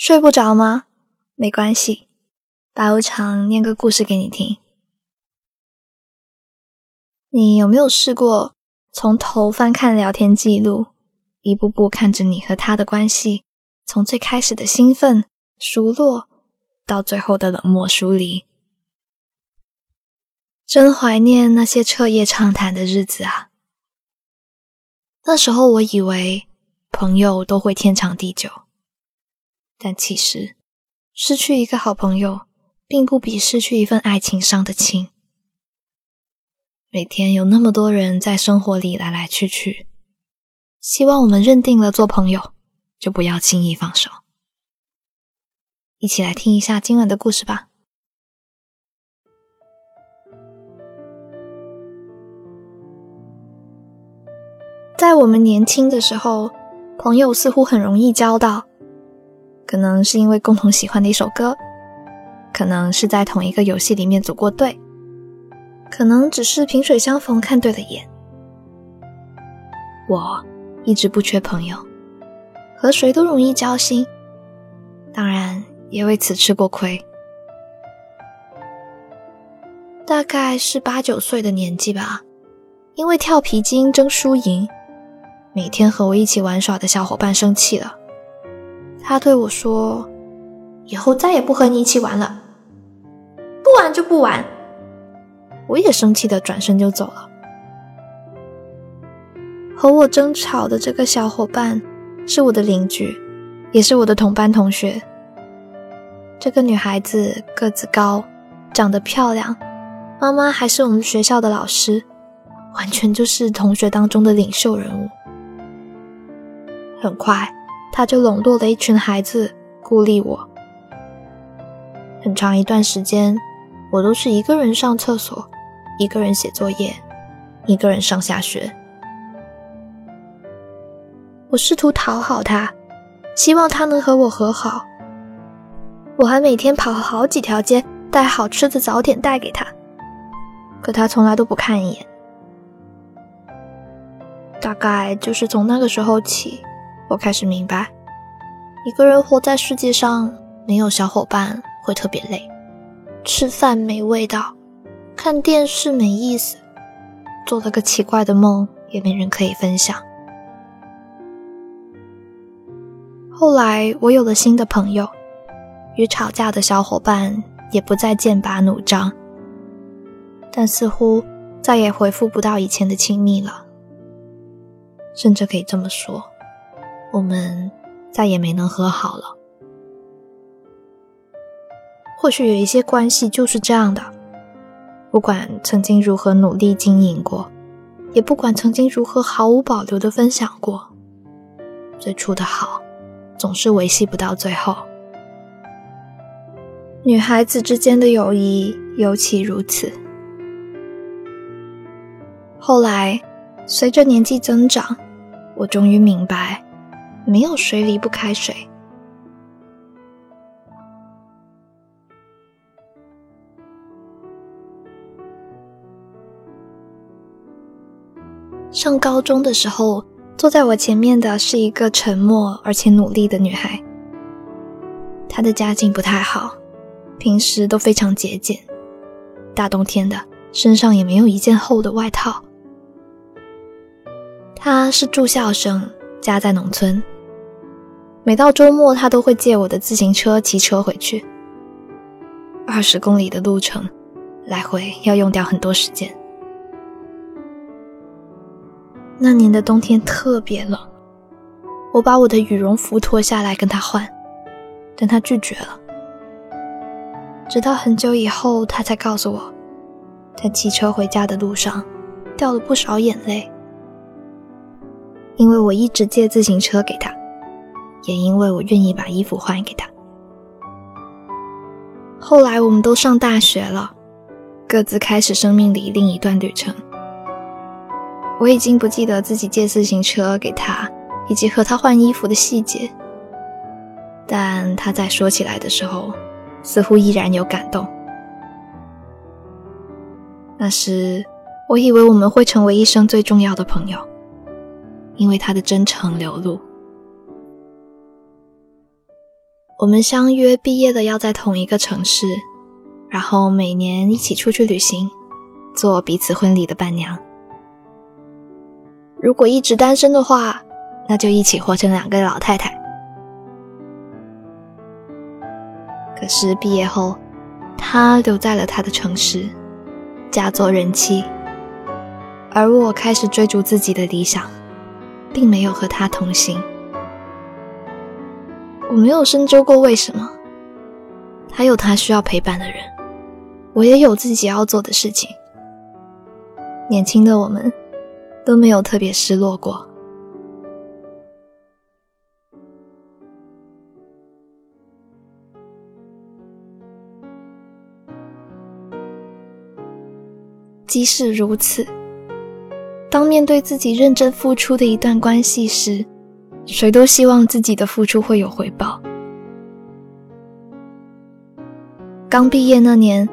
睡不着吗？没关系，白无常念个故事给你听。你有没有试过从头翻看聊天记录，一步步看着你和他的关系，从最开始的兴奋、熟络，到最后的冷漠疏离？真怀念那些彻夜畅谈的日子啊！那时候我以为朋友都会天长地久。但其实，失去一个好朋友，并不比失去一份爱情伤得轻。每天有那么多人在生活里来来去去，希望我们认定了做朋友，就不要轻易放手。一起来听一下今晚的故事吧。在我们年轻的时候，朋友似乎很容易交到。可能是因为共同喜欢的一首歌，可能是在同一个游戏里面组过队，可能只是萍水相逢看对了眼。我一直不缺朋友，和谁都容易交心，当然也为此吃过亏。大概是八九岁的年纪吧，因为跳皮筋争输赢，每天和我一起玩耍的小伙伴生气了。他对我说：“以后再也不和你一起玩了，不玩就不玩。”我也生气的转身就走了。和我争吵的这个小伙伴是我的邻居，也是我的同班同学。这个女孩子个子高，长得漂亮，妈妈还是我们学校的老师，完全就是同学当中的领袖人物。很快。他就笼络了一群孩子，孤立我。很长一段时间，我都是一个人上厕所，一个人写作业，一个人上下学。我试图讨好他，希望他能和我和好。我还每天跑好几条街，带好吃的早点带给他，可他从来都不看一眼。大概就是从那个时候起。我开始明白，一个人活在世界上，没有小伙伴会特别累，吃饭没味道，看电视没意思，做了个奇怪的梦也没人可以分享。后来我有了新的朋友，与吵架的小伙伴也不再剑拔弩张，但似乎再也恢复不到以前的亲密了，甚至可以这么说。我们再也没能和好了。或许有一些关系就是这样的，不管曾经如何努力经营过，也不管曾经如何毫无保留的分享过，最初的好总是维系不到最后。女孩子之间的友谊尤其如此。后来，随着年纪增长，我终于明白。没有谁离不开水。上高中的时候，坐在我前面的是一个沉默而且努力的女孩。她的家境不太好，平时都非常节俭，大冬天的身上也没有一件厚的外套。她是住校生。家在农村，每到周末，他都会借我的自行车骑车回去。二十公里的路程，来回要用掉很多时间。那年的冬天特别冷，我把我的羽绒服脱下来跟他换，但他拒绝了。直到很久以后，他才告诉我，在骑车回家的路上掉了不少眼泪。因为我一直借自行车给他，也因为我愿意把衣服换给他。后来我们都上大学了，各自开始生命里另一段旅程。我已经不记得自己借自行车给他以及和他换衣服的细节，但他在说起来的时候，似乎依然有感动。那时，我以为我们会成为一生最重要的朋友。因为他的真诚流露，我们相约毕业的要在同一个城市，然后每年一起出去旅行，做彼此婚礼的伴娘。如果一直单身的话，那就一起活成两个老太太。可是毕业后，他留在了他的城市，嫁作人妻，而我开始追逐自己的理想，并没有和他同行。我没有深究过为什么，他有他需要陪伴的人，我也有自己要做的事情。年轻的我们都没有特别失落过。即使如此，当面对自己认真付出的一段关系时，谁都希望自己的付出会有回报。刚毕业那年，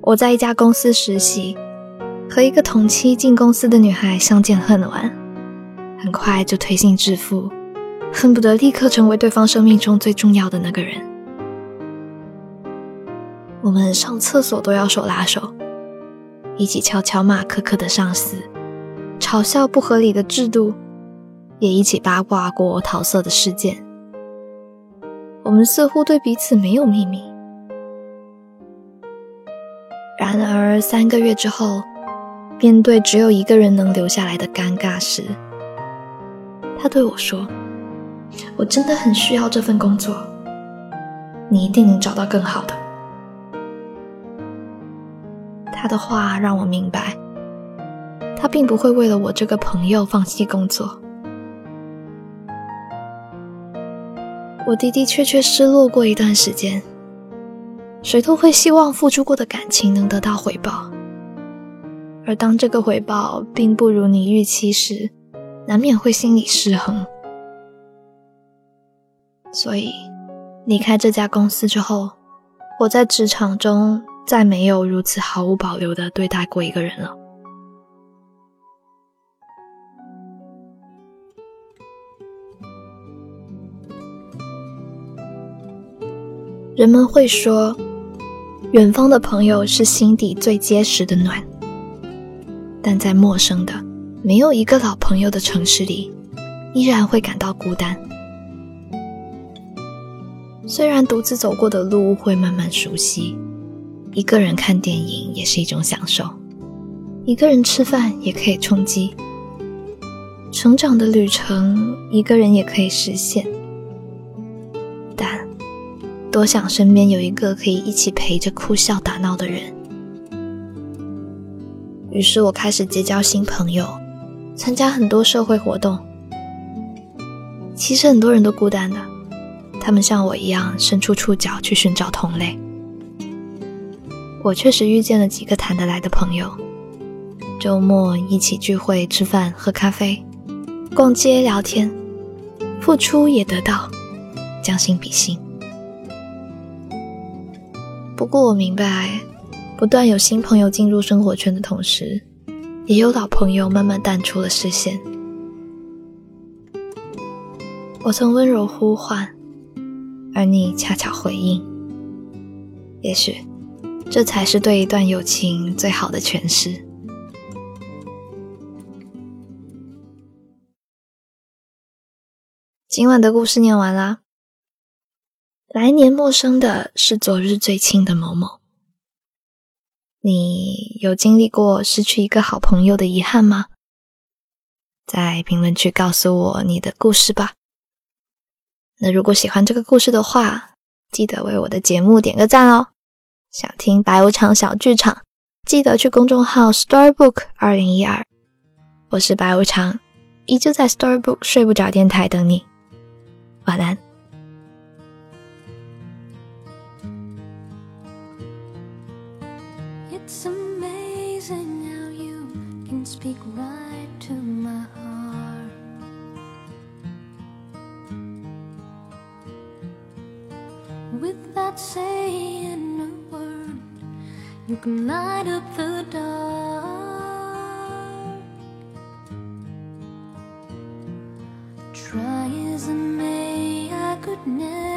我在一家公司实习，和一个同期进公司的女孩相见恨晚，很快就推心置腹，恨不得立刻成为对方生命中最重要的那个人。我们上厕所都要手拉手。一起悄悄骂苛刻的上司，嘲笑不合理的制度，也一起八卦过桃色的事件。我们似乎对彼此没有秘密。然而三个月之后，面对只有一个人能留下来的尴尬时，他对我说：“我真的很需要这份工作，你一定能找到更好的。”他的话让我明白，他并不会为了我这个朋友放弃工作。我的的确确失落过一段时间，谁都会希望付出过的感情能得到回报，而当这个回报并不如你预期时，难免会心理失衡。所以，离开这家公司之后，我在职场中。再没有如此毫无保留的对待过一个人了。人们会说，远方的朋友是心底最结实的暖，但在陌生的、没有一个老朋友的城市里，依然会感到孤单。虽然独自走过的路会慢慢熟悉。一个人看电影也是一种享受，一个人吃饭也可以充饥。成长的旅程，一个人也可以实现。多想身边有一个可以一起陪着哭笑打闹的人。于是我开始结交新朋友，参加很多社会活动。其实很多人都孤单的，他们像我一样伸出触角去寻找同类。我确实遇见了几个谈得来的朋友，周末一起聚会、吃饭、喝咖啡、逛街、聊天，付出也得到，将心比心。不过我明白，不断有新朋友进入生活圈的同时，也有老朋友慢慢淡出了视线。我曾温柔呼唤，而你恰巧回应。也许。这才是对一段友情最好的诠释。今晚的故事念完啦。来年陌生的是昨日最亲的某某。你有经历过失去一个好朋友的遗憾吗？在评论区告诉我你的故事吧。那如果喜欢这个故事的话，记得为我的节目点个赞哦。想听白无常小剧场，记得去公众号 Storybook 二零一二。我是白无常，依旧在 Storybook 睡不着电台等你。晚安。speak right to my heart. Without saying a word, you can light up the dark. Try as I may, I could never.